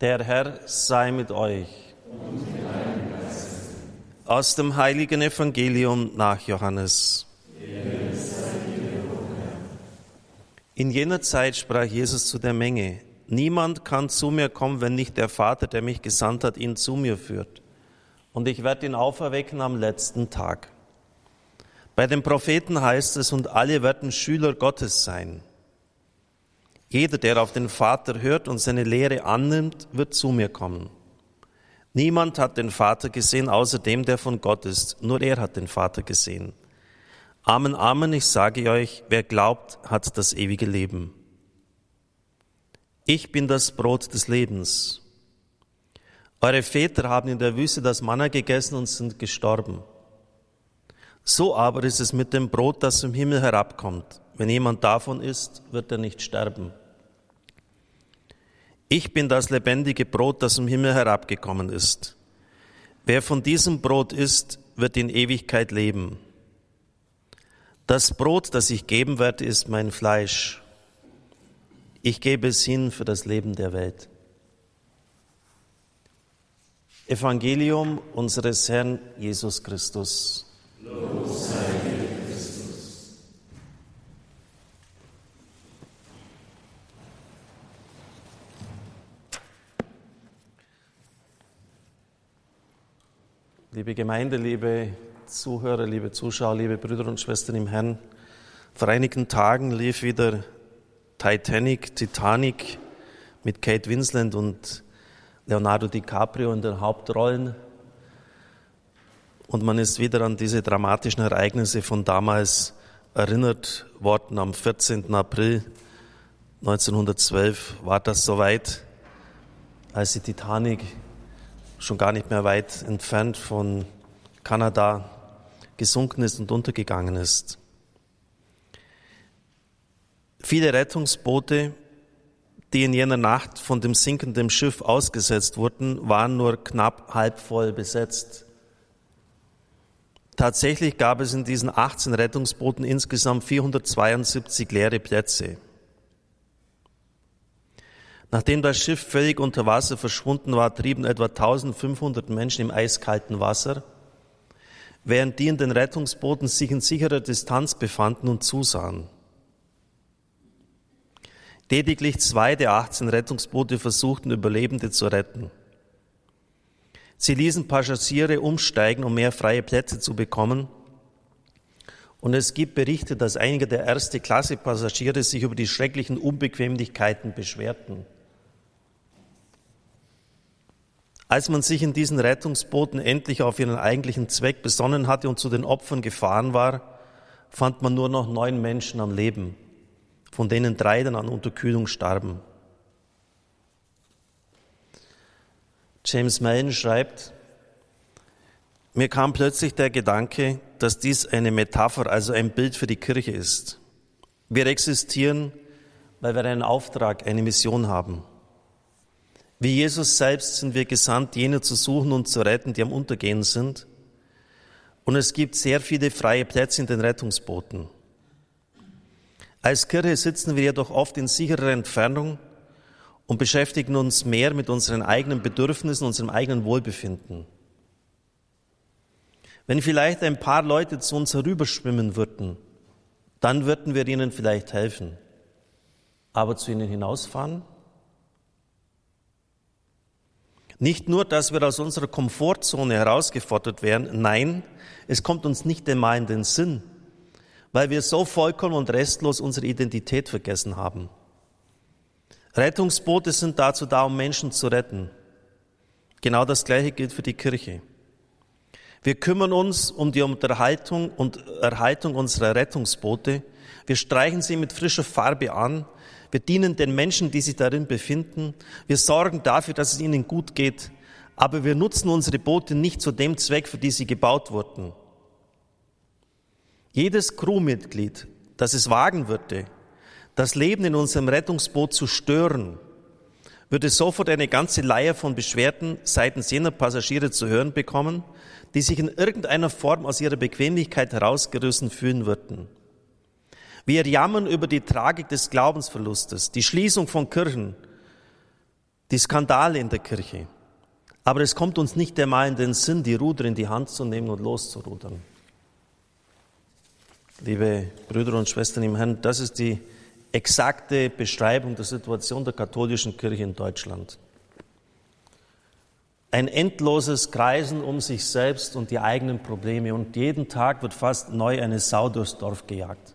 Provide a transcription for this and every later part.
Der Herr sei mit euch. Aus dem heiligen Evangelium nach Johannes. In jener Zeit sprach Jesus zu der Menge, Niemand kann zu mir kommen, wenn nicht der Vater, der mich gesandt hat, ihn zu mir führt. Und ich werde ihn auferwecken am letzten Tag. Bei den Propheten heißt es, und alle werden Schüler Gottes sein. Jeder, der auf den Vater hört und seine Lehre annimmt, wird zu mir kommen. Niemand hat den Vater gesehen, außer dem, der von Gott ist. Nur er hat den Vater gesehen. Amen, Amen, ich sage euch, wer glaubt, hat das ewige Leben. Ich bin das Brot des Lebens. Eure Väter haben in der Wüste das Manna gegessen und sind gestorben. So aber ist es mit dem Brot, das vom Himmel herabkommt. Wenn jemand davon isst, wird er nicht sterben. Ich bin das lebendige Brot, das vom Himmel herabgekommen ist. Wer von diesem Brot isst, wird in Ewigkeit leben. Das Brot, das ich geben werde, ist mein Fleisch. Ich gebe es hin für das Leben der Welt. Evangelium unseres Herrn Jesus Christus. Los sei Liebe Gemeinde, liebe Zuhörer, liebe Zuschauer, liebe Brüder und Schwestern im Herrn, vor einigen Tagen lief wieder Titanic, Titanic mit Kate Winslet und Leonardo DiCaprio in den Hauptrollen. Und man ist wieder an diese dramatischen Ereignisse von damals erinnert worden. Am 14. April 1912 war das soweit, als die Titanic schon gar nicht mehr weit entfernt von Kanada gesunken ist und untergegangen ist. Viele Rettungsboote, die in jener Nacht von dem sinkenden Schiff ausgesetzt wurden, waren nur knapp halb voll besetzt. Tatsächlich gab es in diesen 18 Rettungsbooten insgesamt 472 leere Plätze. Nachdem das Schiff völlig unter Wasser verschwunden war, trieben etwa 1500 Menschen im eiskalten Wasser, während die in den Rettungsbooten sich in sicherer Distanz befanden und zusahen. Lediglich zwei der 18 Rettungsboote versuchten, Überlebende zu retten. Sie ließen Passagiere umsteigen, um mehr freie Plätze zu bekommen. Und es gibt Berichte, dass einige der erste Klasse Passagiere sich über die schrecklichen Unbequemlichkeiten beschwerten. Als man sich in diesen Rettungsbooten endlich auf ihren eigentlichen Zweck besonnen hatte und zu den Opfern gefahren war, fand man nur noch neun Menschen am Leben, von denen drei dann an Unterkühlung starben. James Mellon schreibt, mir kam plötzlich der Gedanke, dass dies eine Metapher, also ein Bild für die Kirche ist. Wir existieren, weil wir einen Auftrag, eine Mission haben. Wie Jesus selbst sind wir gesandt, jene zu suchen und zu retten, die am Untergehen sind. Und es gibt sehr viele freie Plätze in den Rettungsbooten. Als Kirche sitzen wir jedoch oft in sicherer Entfernung und beschäftigen uns mehr mit unseren eigenen Bedürfnissen, unserem eigenen Wohlbefinden. Wenn vielleicht ein paar Leute zu uns herüberschwimmen würden, dann würden wir ihnen vielleicht helfen. Aber zu ihnen hinausfahren? Nicht nur, dass wir aus unserer Komfortzone herausgefordert werden, nein, es kommt uns nicht einmal in den Sinn, weil wir so vollkommen und restlos unsere Identität vergessen haben. Rettungsboote sind dazu da, um Menschen zu retten. Genau das Gleiche gilt für die Kirche. Wir kümmern uns um die Unterhaltung und Erhaltung unserer Rettungsboote. Wir streichen sie mit frischer Farbe an. Wir dienen den Menschen, die sich darin befinden. Wir sorgen dafür, dass es ihnen gut geht. Aber wir nutzen unsere Boote nicht zu dem Zweck, für die sie gebaut wurden. Jedes Crewmitglied, das es wagen würde, das Leben in unserem Rettungsboot zu stören, würde sofort eine ganze Leier von Beschwerden seitens jener Passagiere zu hören bekommen, die sich in irgendeiner Form aus ihrer Bequemlichkeit herausgerissen fühlen würden. Wir jammern über die Tragik des Glaubensverlustes, die Schließung von Kirchen, die Skandale in der Kirche. Aber es kommt uns nicht einmal in den Sinn, die Ruder in die Hand zu nehmen und loszurudern. Liebe Brüder und Schwestern im Herrn, das ist die exakte Beschreibung der Situation der katholischen Kirche in Deutschland. Ein endloses Kreisen um sich selbst und die eigenen Probleme und jeden Tag wird fast neu eine Sau durchs Dorf gejagt.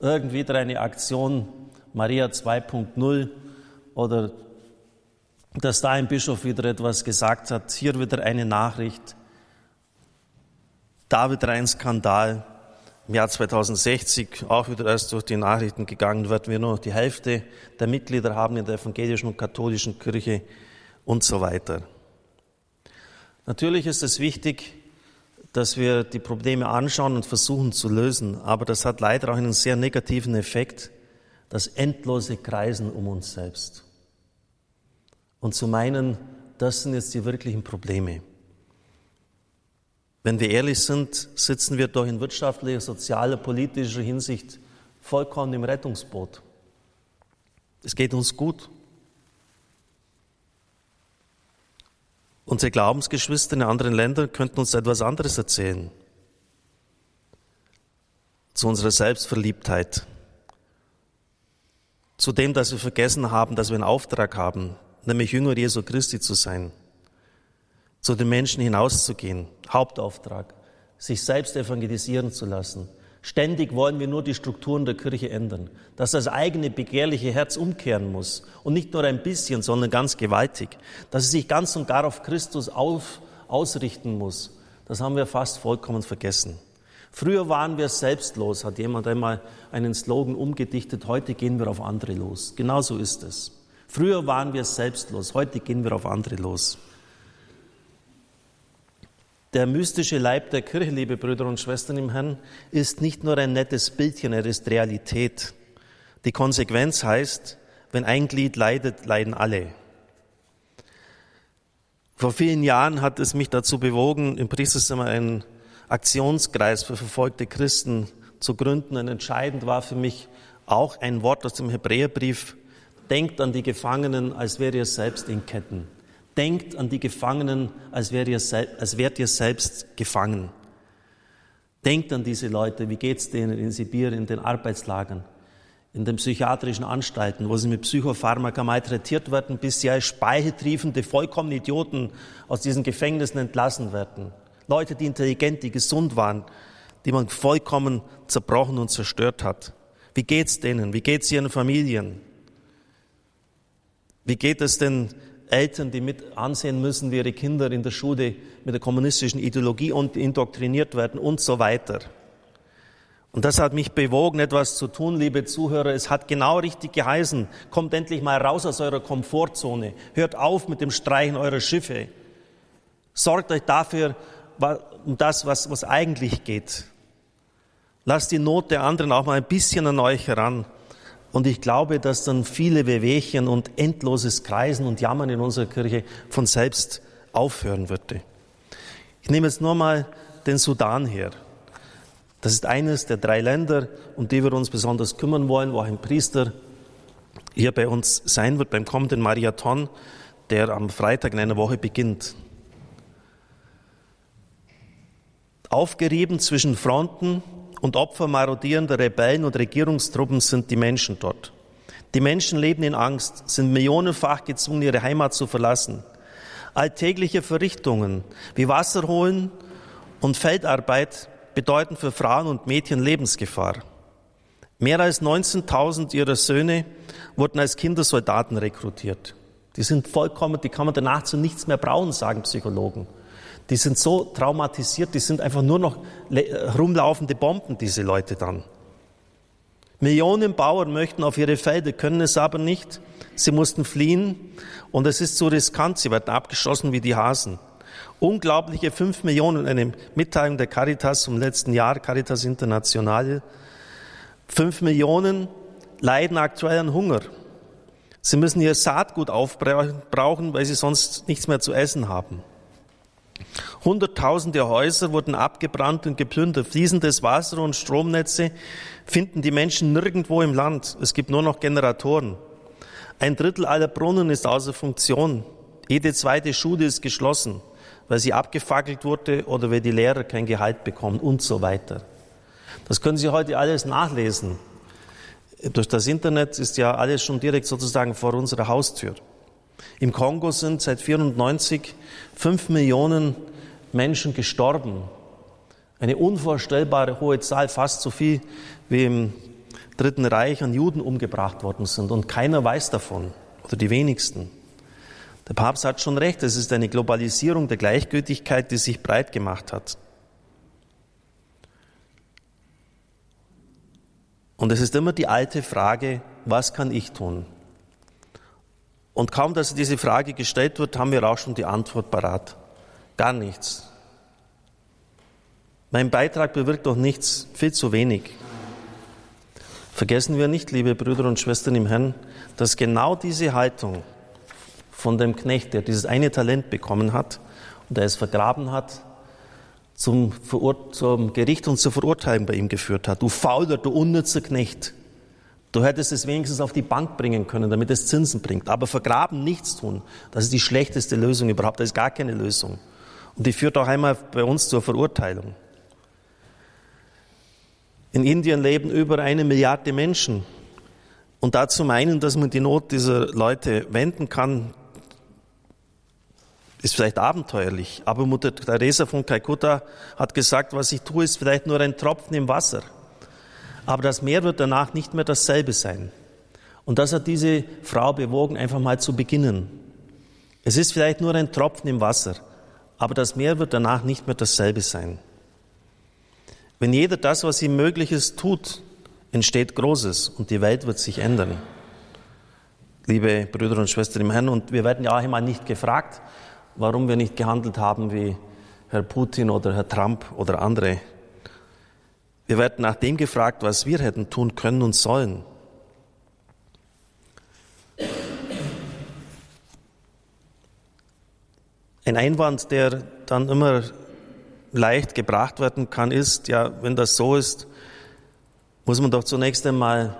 Irgendwie wieder eine Aktion Maria 2.0 oder dass da ein Bischof wieder etwas gesagt hat, hier wieder eine Nachricht, da wieder ein Skandal. Im Jahr 2060 auch wieder erst durch die Nachrichten gegangen, werden wir nur noch die Hälfte der Mitglieder haben in der evangelischen und katholischen Kirche und so weiter. Natürlich ist es wichtig, dass wir die Probleme anschauen und versuchen zu lösen, aber das hat leider auch einen sehr negativen Effekt, das endlose Kreisen um uns selbst. Und zu meinen, das sind jetzt die wirklichen Probleme. Wenn wir ehrlich sind, sitzen wir doch in wirtschaftlicher, sozialer, politischer Hinsicht vollkommen im Rettungsboot. Es geht uns gut. Unsere Glaubensgeschwister in anderen Ländern könnten uns etwas anderes erzählen. Zu unserer Selbstverliebtheit. Zu dem, dass wir vergessen haben, dass wir einen Auftrag haben, nämlich Jünger Jesu Christi zu sein zu den Menschen hinauszugehen. Hauptauftrag, sich selbst evangelisieren zu lassen. Ständig wollen wir nur die Strukturen der Kirche ändern, dass das eigene begehrliche Herz umkehren muss und nicht nur ein bisschen, sondern ganz gewaltig, dass es sich ganz und gar auf Christus auf, ausrichten muss. Das haben wir fast vollkommen vergessen. Früher waren wir selbstlos, hat jemand einmal einen Slogan umgedichtet, heute gehen wir auf andere los. Genauso ist es. Früher waren wir selbstlos, heute gehen wir auf andere los. Der mystische Leib der Kirche, liebe Brüder und Schwestern im Herrn, ist nicht nur ein nettes Bildchen, er ist Realität. Die Konsequenz heißt, wenn ein Glied leidet, leiden alle. Vor vielen Jahren hat es mich dazu bewogen, im Priesterzimmer einen Aktionskreis für verfolgte Christen zu gründen. Und entscheidend war für mich auch ein Wort aus dem Hebräerbrief. Denkt an die Gefangenen, als wäre ihr selbst in Ketten. Denkt an die Gefangenen, als wärt ihr, als wärt ihr selbst gefangen. Denkt an diese Leute, wie geht's denen in Sibirien, in den Arbeitslagern, in den psychiatrischen Anstalten, wo sie mit Psychopharmaka malträtiert werden, bis sie als speicheltriefende, vollkommene Idioten aus diesen Gefängnissen entlassen werden. Leute, die intelligent, die gesund waren, die man vollkommen zerbrochen und zerstört hat. Wie geht's denen? Wie geht's ihren Familien? Wie geht es denn Eltern, die mit ansehen müssen, wie ihre Kinder in der Schule mit der kommunistischen Ideologie indoktriniert werden und so weiter. Und das hat mich bewogen, etwas zu tun, liebe Zuhörer. Es hat genau richtig geheißen. Kommt endlich mal raus aus eurer Komfortzone. Hört auf mit dem Streichen eurer Schiffe. Sorgt euch dafür, um das, was, was eigentlich geht. Lasst die Not der anderen auch mal ein bisschen an euch heran. Und ich glaube, dass dann viele Wehwehchen und endloses Kreisen und Jammern in unserer Kirche von selbst aufhören würde. Ich nehme jetzt nur mal den Sudan her. Das ist eines der drei Länder, um die wir uns besonders kümmern wollen, wo ein Priester hier bei uns sein wird beim kommenden Mariathon, der am Freitag in einer Woche beginnt. Aufgerieben zwischen Fronten und Opfer marodierender Rebellen und Regierungstruppen sind die Menschen dort. Die Menschen leben in Angst, sind millionenfach gezwungen, ihre Heimat zu verlassen. Alltägliche Verrichtungen wie Wasser holen und Feldarbeit bedeuten für Frauen und Mädchen Lebensgefahr. Mehr als 19.000 ihrer Söhne wurden als Kindersoldaten rekrutiert. Die sind vollkommen, die kann man danach zu nichts mehr brauchen, sagen Psychologen. Die sind so traumatisiert, die sind einfach nur noch rumlaufende Bomben, diese Leute dann. Millionen Bauern möchten auf ihre Felder, können es aber nicht. Sie mussten fliehen und es ist zu riskant, sie werden abgeschossen wie die Hasen. Unglaubliche fünf Millionen, eine Mitteilung der Caritas vom letzten Jahr, Caritas Internationale. Fünf Millionen leiden aktuell an Hunger. Sie müssen ihr Saatgut aufbrauchen, weil sie sonst nichts mehr zu essen haben. Hunderttausende Häuser wurden abgebrannt und geplündert. Fließendes Wasser und Stromnetze finden die Menschen nirgendwo im Land. Es gibt nur noch Generatoren. Ein Drittel aller Brunnen ist außer Funktion. Jede zweite Schule ist geschlossen, weil sie abgefackelt wurde oder weil die Lehrer kein Gehalt bekommen und so weiter. Das können Sie heute alles nachlesen. Durch das Internet ist ja alles schon direkt sozusagen vor unserer Haustür. Im Kongo sind seit 94 fünf Millionen Menschen gestorben. Eine unvorstellbare hohe Zahl, fast so viel wie im Dritten Reich an Juden umgebracht worden sind. Und keiner weiß davon, oder die wenigsten. Der Papst hat schon recht, es ist eine Globalisierung der Gleichgültigkeit, die sich breit gemacht hat. Und es ist immer die alte Frage, was kann ich tun? Und kaum, dass diese Frage gestellt wird, haben wir auch schon die Antwort parat. Gar nichts. Mein Beitrag bewirkt doch nichts, viel zu wenig. Vergessen wir nicht, liebe Brüder und Schwestern im Herrn, dass genau diese Haltung von dem Knecht, der dieses eine Talent bekommen hat und der es vergraben hat, zum, zum Gericht und zur Verurteilung bei ihm geführt hat. Du fauler, du unnützer Knecht. Du hättest es wenigstens auf die Bank bringen können, damit es Zinsen bringt. Aber vergraben, nichts tun, das ist die schlechteste Lösung überhaupt. Das ist gar keine Lösung. Und die führt auch einmal bei uns zur Verurteilung. In Indien leben über eine Milliarde Menschen. Und dazu meinen, dass man die Not dieser Leute wenden kann, ist vielleicht abenteuerlich. Aber Mutter Teresa von Kalkutta hat gesagt, was ich tue, ist vielleicht nur ein Tropfen im Wasser. Aber das Meer wird danach nicht mehr dasselbe sein. Und das hat diese Frau bewogen, einfach mal zu beginnen. Es ist vielleicht nur ein Tropfen im Wasser, aber das Meer wird danach nicht mehr dasselbe sein. Wenn jeder das, was ihm möglich ist, tut, entsteht Großes und die Welt wird sich ändern. Liebe Brüder und Schwestern im Herrn, und wir werden ja auch immer nicht gefragt, warum wir nicht gehandelt haben wie Herr Putin oder Herr Trump oder andere wir werden nach dem gefragt, was wir hätten tun können und sollen. Ein Einwand, der dann immer leicht gebracht werden kann, ist, ja, wenn das so ist, muss man doch zunächst einmal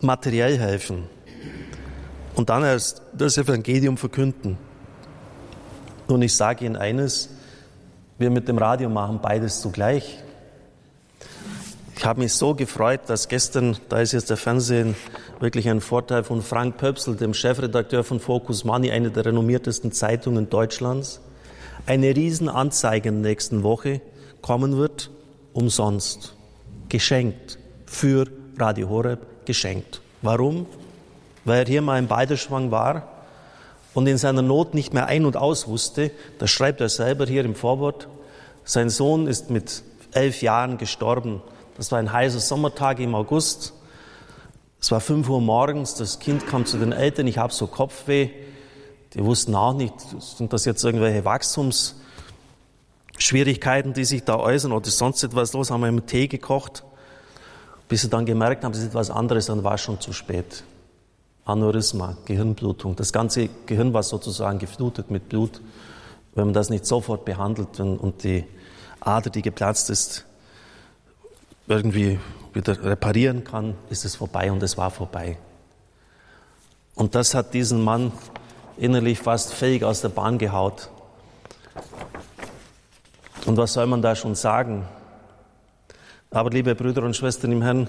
materiell helfen und dann erst das Evangelium verkünden. Und ich sage Ihnen eines, wir mit dem Radio machen beides zugleich. Ich habe mich so gefreut, dass gestern, da ist jetzt der Fernsehen wirklich ein Vorteil von Frank Pöpsel, dem Chefredakteur von Focus Money, einer der renommiertesten Zeitungen Deutschlands, eine Riesenanzeige in der nächsten Woche kommen wird, umsonst, geschenkt, für Radio Horeb, geschenkt. Warum? Weil er hier mal im Balderschwang war und in seiner Not nicht mehr ein- und aus wusste. Das schreibt er selber hier im Vorwort. Sein Sohn ist mit elf Jahren gestorben das war ein heißer Sommertag im August. Es war fünf Uhr morgens, das Kind kam zu den Eltern, ich habe so Kopfweh. Die wussten auch nicht, sind das jetzt irgendwelche Wachstumsschwierigkeiten, die sich da äußern oder ist sonst etwas los, haben wir im Tee gekocht. Bis sie dann gemerkt haben, es ist etwas anderes, dann war es schon zu spät. Aneurysma, Gehirnblutung. Das ganze Gehirn war sozusagen geflutet mit Blut. Wenn man das nicht sofort behandelt und die Ader, die geplatzt ist, irgendwie wieder reparieren kann, ist es vorbei und es war vorbei. Und das hat diesen Mann innerlich fast fähig aus der Bahn gehaut. Und was soll man da schon sagen? Aber liebe Brüder und Schwestern im Herrn,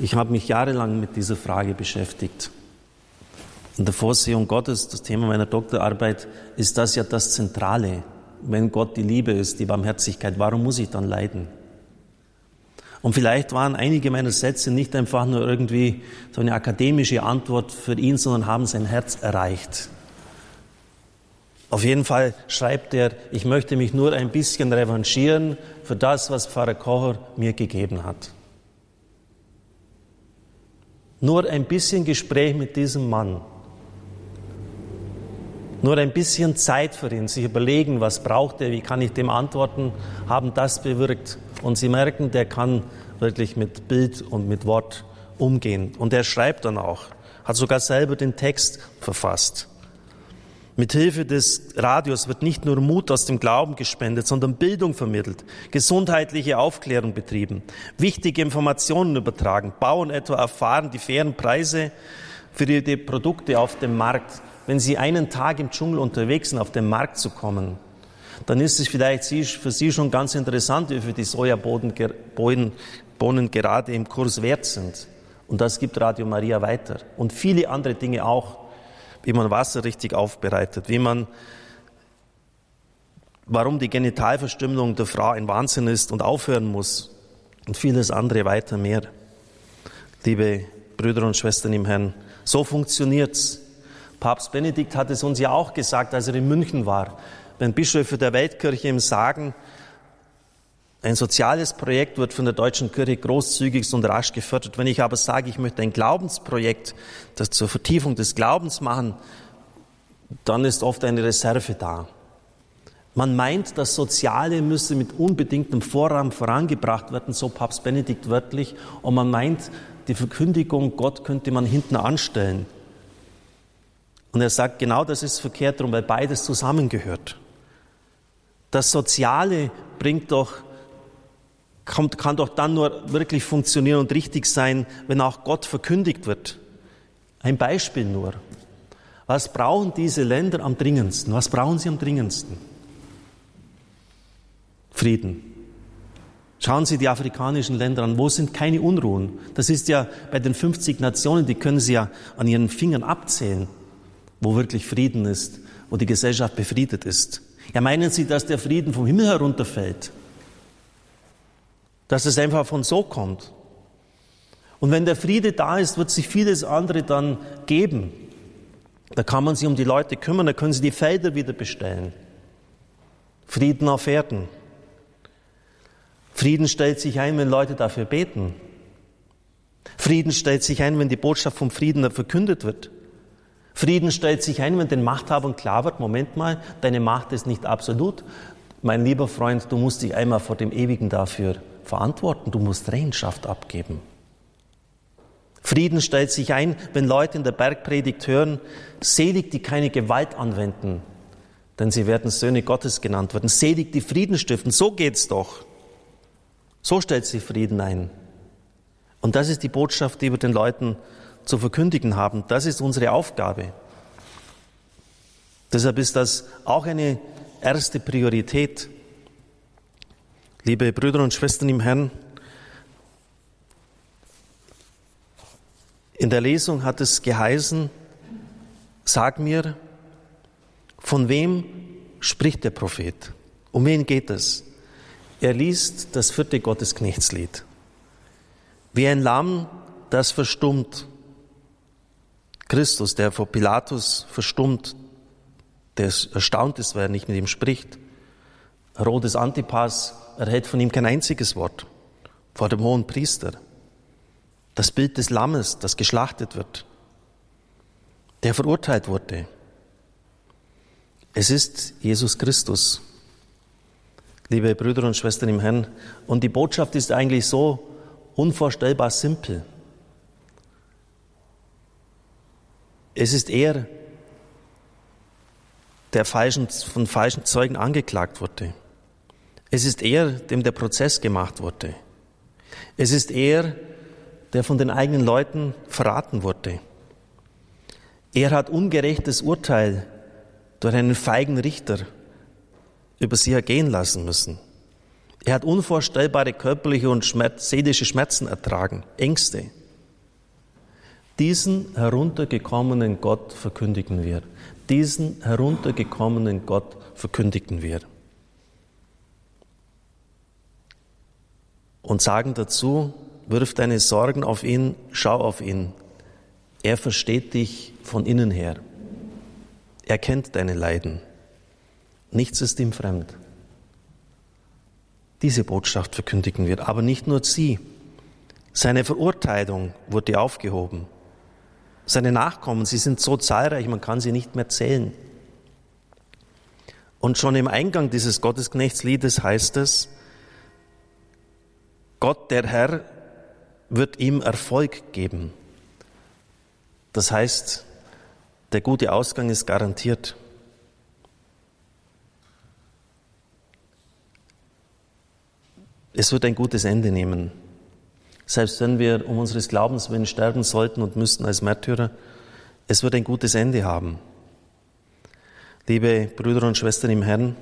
ich habe mich jahrelang mit dieser Frage beschäftigt. In der Vorsehung Gottes, das Thema meiner Doktorarbeit, ist das ja das Zentrale. Wenn Gott die Liebe ist, die Barmherzigkeit, warum muss ich dann leiden? Und vielleicht waren einige meiner Sätze nicht einfach nur irgendwie so eine akademische Antwort für ihn, sondern haben sein Herz erreicht. Auf jeden Fall schreibt er, ich möchte mich nur ein bisschen revanchieren für das, was Pfarrer Kocher mir gegeben hat. Nur ein bisschen Gespräch mit diesem Mann. Nur ein bisschen Zeit für ihn, sich überlegen, was braucht er, wie kann ich dem antworten, haben das bewirkt, und Sie merken, der kann wirklich mit Bild und mit Wort umgehen. Und er schreibt dann auch, hat sogar selber den Text verfasst. Mit Hilfe des Radios wird nicht nur Mut aus dem Glauben gespendet, sondern Bildung vermittelt, gesundheitliche Aufklärung betrieben, wichtige Informationen übertragen, Bauern etwa erfahren die fairen Preise für die Produkte auf dem Markt. Wenn Sie einen Tag im Dschungel unterwegs sind, auf den Markt zu kommen, dann ist es vielleicht für Sie schon ganz interessant, wie viel die Sojabohnen gerade im Kurs wert sind. Und das gibt Radio Maria weiter. Und viele andere Dinge auch, wie man Wasser richtig aufbereitet, wie man, warum die Genitalverstümmelung der Frau ein Wahnsinn ist und aufhören muss. Und vieles andere weiter mehr. Liebe Brüder und Schwestern im Herrn, so funktioniert's. Papst Benedikt hat es uns ja auch gesagt, als er in München war. Wenn Bischöfe der Weltkirche ihm sagen, ein soziales Projekt wird von der deutschen Kirche großzügig und rasch gefördert. Wenn ich aber sage, ich möchte ein Glaubensprojekt, das zur Vertiefung des Glaubens machen, dann ist oft eine Reserve da. Man meint, das Soziale müsse mit unbedingtem Vorrang vorangebracht werden, so Papst Benedikt wörtlich, und man meint, die Verkündigung, Gott könnte man hinten anstellen. Und er sagt, genau das ist verkehrt drum, weil beides zusammengehört. Das Soziale bringt doch, kommt, kann doch dann nur wirklich funktionieren und richtig sein, wenn auch Gott verkündigt wird. Ein Beispiel nur. Was brauchen diese Länder am dringendsten? Was brauchen sie am dringendsten? Frieden. Schauen Sie die afrikanischen Länder an, wo sind keine Unruhen? Das ist ja bei den 50 Nationen, die können Sie ja an Ihren Fingern abzählen, wo wirklich Frieden ist, wo die Gesellschaft befriedet ist. Ja, meinen Sie, dass der Frieden vom Himmel herunterfällt? Dass es einfach von so kommt? Und wenn der Friede da ist, wird sich vieles andere dann geben. Da kann man sich um die Leute kümmern, da können Sie die Felder wieder bestellen. Frieden auf Erden. Frieden stellt sich ein, wenn Leute dafür beten. Frieden stellt sich ein, wenn die Botschaft vom Frieden verkündet wird. Frieden stellt sich ein, wenn den Machthabern klar wird, Moment mal, deine Macht ist nicht absolut. Mein lieber Freund, du musst dich einmal vor dem Ewigen dafür verantworten, du musst Rechenschaft abgeben. Frieden stellt sich ein, wenn Leute in der Bergpredigt hören, selig, die keine Gewalt anwenden, denn sie werden Söhne Gottes genannt werden. Selig, die Frieden stiften, so geht's doch. So stellt sich Frieden ein. Und das ist die Botschaft, die wir den Leuten zu verkündigen haben. Das ist unsere Aufgabe. Deshalb ist das auch eine erste Priorität. Liebe Brüder und Schwestern im Herrn, in der Lesung hat es geheißen, sag mir, von wem spricht der Prophet? Um wen geht es? Er liest das vierte Gottesknechtslied. Wie ein Lamm, das verstummt. Christus, der vor Pilatus verstummt, der erstaunt ist, weil er nicht mit ihm spricht. Herodes Antipas erhält von ihm kein einziges Wort vor dem hohen Priester. Das Bild des Lammes, das geschlachtet wird, der verurteilt wurde. Es ist Jesus Christus, liebe Brüder und Schwestern im Herrn. Und die Botschaft ist eigentlich so unvorstellbar simpel. Es ist er, der falschen, von falschen Zeugen angeklagt wurde. Es ist er, dem der Prozess gemacht wurde. Es ist er, der von den eigenen Leuten verraten wurde. Er hat ungerechtes Urteil durch einen feigen Richter über sie ergehen lassen müssen. Er hat unvorstellbare körperliche und seelische Schmerzen ertragen, Ängste. Diesen heruntergekommenen Gott verkündigen wir. Diesen heruntergekommenen Gott verkündigen wir. Und sagen dazu, wirf deine Sorgen auf ihn, schau auf ihn. Er versteht dich von innen her. Er kennt deine Leiden. Nichts ist ihm fremd. Diese Botschaft verkündigen wir, aber nicht nur sie. Seine Verurteilung wurde aufgehoben. Seine Nachkommen, sie sind so zahlreich, man kann sie nicht mehr zählen. Und schon im Eingang dieses Gottesknechtsliedes heißt es, Gott, der Herr, wird ihm Erfolg geben. Das heißt, der gute Ausgang ist garantiert. Es wird ein gutes Ende nehmen. Selbst wenn wir um unseres Glaubens willen sterben sollten und müssten als Märtyrer, Es wird ein gutes Ende haben. Liebe Brüder und Schwestern im Herrn,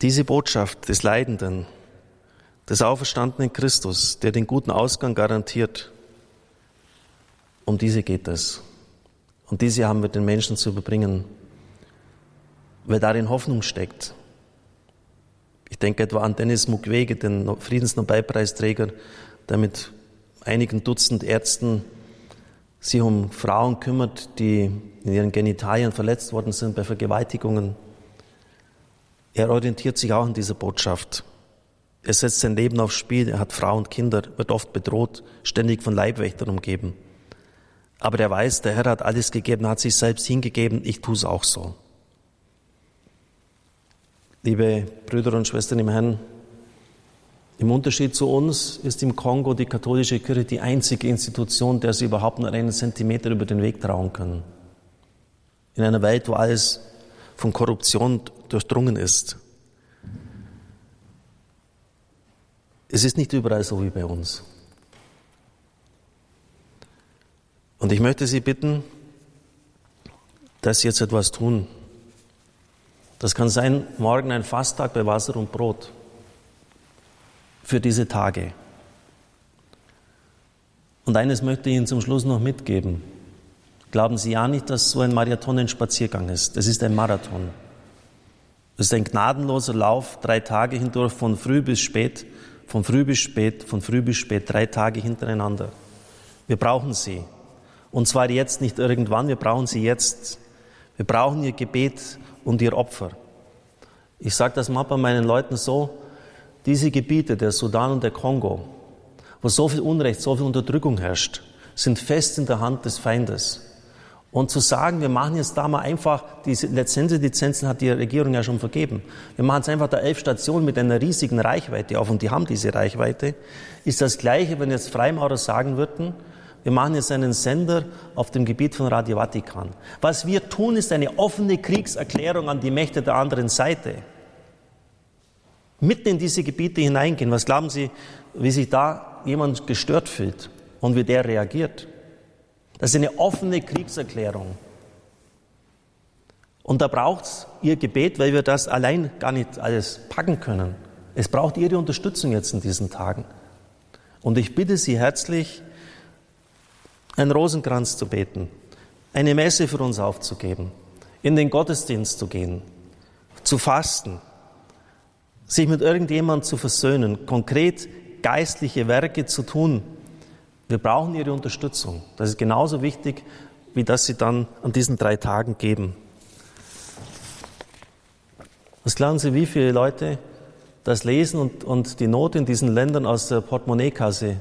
diese Botschaft des Leidenden, des auferstandenen Christus, der den guten Ausgang garantiert, um diese geht es. Und diese haben wir den Menschen zu überbringen, weil darin Hoffnung steckt. Denke etwa an Dennis Mukwege, den Friedensnobelpreisträger, der mit einigen Dutzend Ärzten sich um Frauen kümmert, die in ihren Genitalien verletzt worden sind bei Vergewaltigungen. Er orientiert sich auch an dieser Botschaft. Er setzt sein Leben aufs Spiel, er hat Frau und Kinder, wird oft bedroht, ständig von Leibwächtern umgeben. Aber er weiß, der Herr hat alles gegeben, hat sich selbst hingegeben, ich tue es auch so. Liebe Brüder und Schwestern im Herrn, im Unterschied zu uns ist im Kongo die katholische Kirche die einzige Institution, der sie überhaupt nur einen Zentimeter über den Weg trauen können. In einer Welt, wo alles von Korruption durchdrungen ist. Es ist nicht überall so wie bei uns. Und ich möchte Sie bitten, dass Sie jetzt etwas tun. Das kann sein, morgen ein Fasttag bei Wasser und Brot für diese Tage. Und eines möchte ich Ihnen zum Schluss noch mitgeben. Glauben Sie ja nicht, dass so ein Marathon ein Spaziergang ist. Es ist ein Marathon. Es ist ein gnadenloser Lauf, drei Tage hindurch, von früh bis spät, von früh bis spät, von früh bis spät, drei Tage hintereinander. Wir brauchen sie. Und zwar jetzt, nicht irgendwann, wir brauchen sie jetzt. Wir brauchen ihr Gebet und ihr Opfer. Ich sage das mal bei meinen Leuten so, diese Gebiete, der Sudan und der Kongo, wo so viel Unrecht, so viel Unterdrückung herrscht, sind fest in der Hand des Feindes. Und zu sagen, wir machen jetzt da mal einfach, die Lizenzlizenzen hat die Regierung ja schon vergeben. Wir machen es einfach da elf Stationen mit einer riesigen Reichweite auf und die haben diese Reichweite, ist das Gleiche, wenn jetzt Freimaurer sagen würden, wir machen jetzt einen Sender auf dem Gebiet von Radio Vatikan. Was wir tun, ist eine offene Kriegserklärung an die Mächte der anderen Seite. Mitten in diese Gebiete hineingehen. Was glauben Sie, wie sich da jemand gestört fühlt und wie der reagiert? Das ist eine offene Kriegserklärung. Und da braucht es Ihr Gebet, weil wir das allein gar nicht alles packen können. Es braucht Ihre Unterstützung jetzt in diesen Tagen. Und ich bitte Sie herzlich, einen Rosenkranz zu beten, eine Messe für uns aufzugeben, in den Gottesdienst zu gehen, zu fasten, sich mit irgendjemandem zu versöhnen, konkret geistliche Werke zu tun, wir brauchen Ihre Unterstützung. Das ist genauso wichtig, wie dass Sie dann an diesen drei Tagen geben. Was glauben Sie, wie viele Leute das Lesen und, und die Not in diesen Ländern aus der Portemonnaiekasse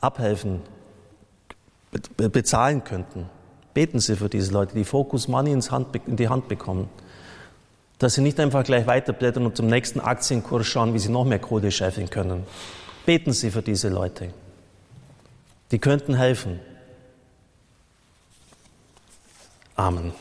abhelfen, bezahlen könnten? Beten Sie für diese Leute, die Focus Money in die Hand bekommen. Dass sie nicht einfach gleich weiterblättern und zum nächsten Aktienkurs schauen, wie sie noch mehr Kohle scheffeln können. Beten Sie für diese Leute. Die könnten helfen. Amen.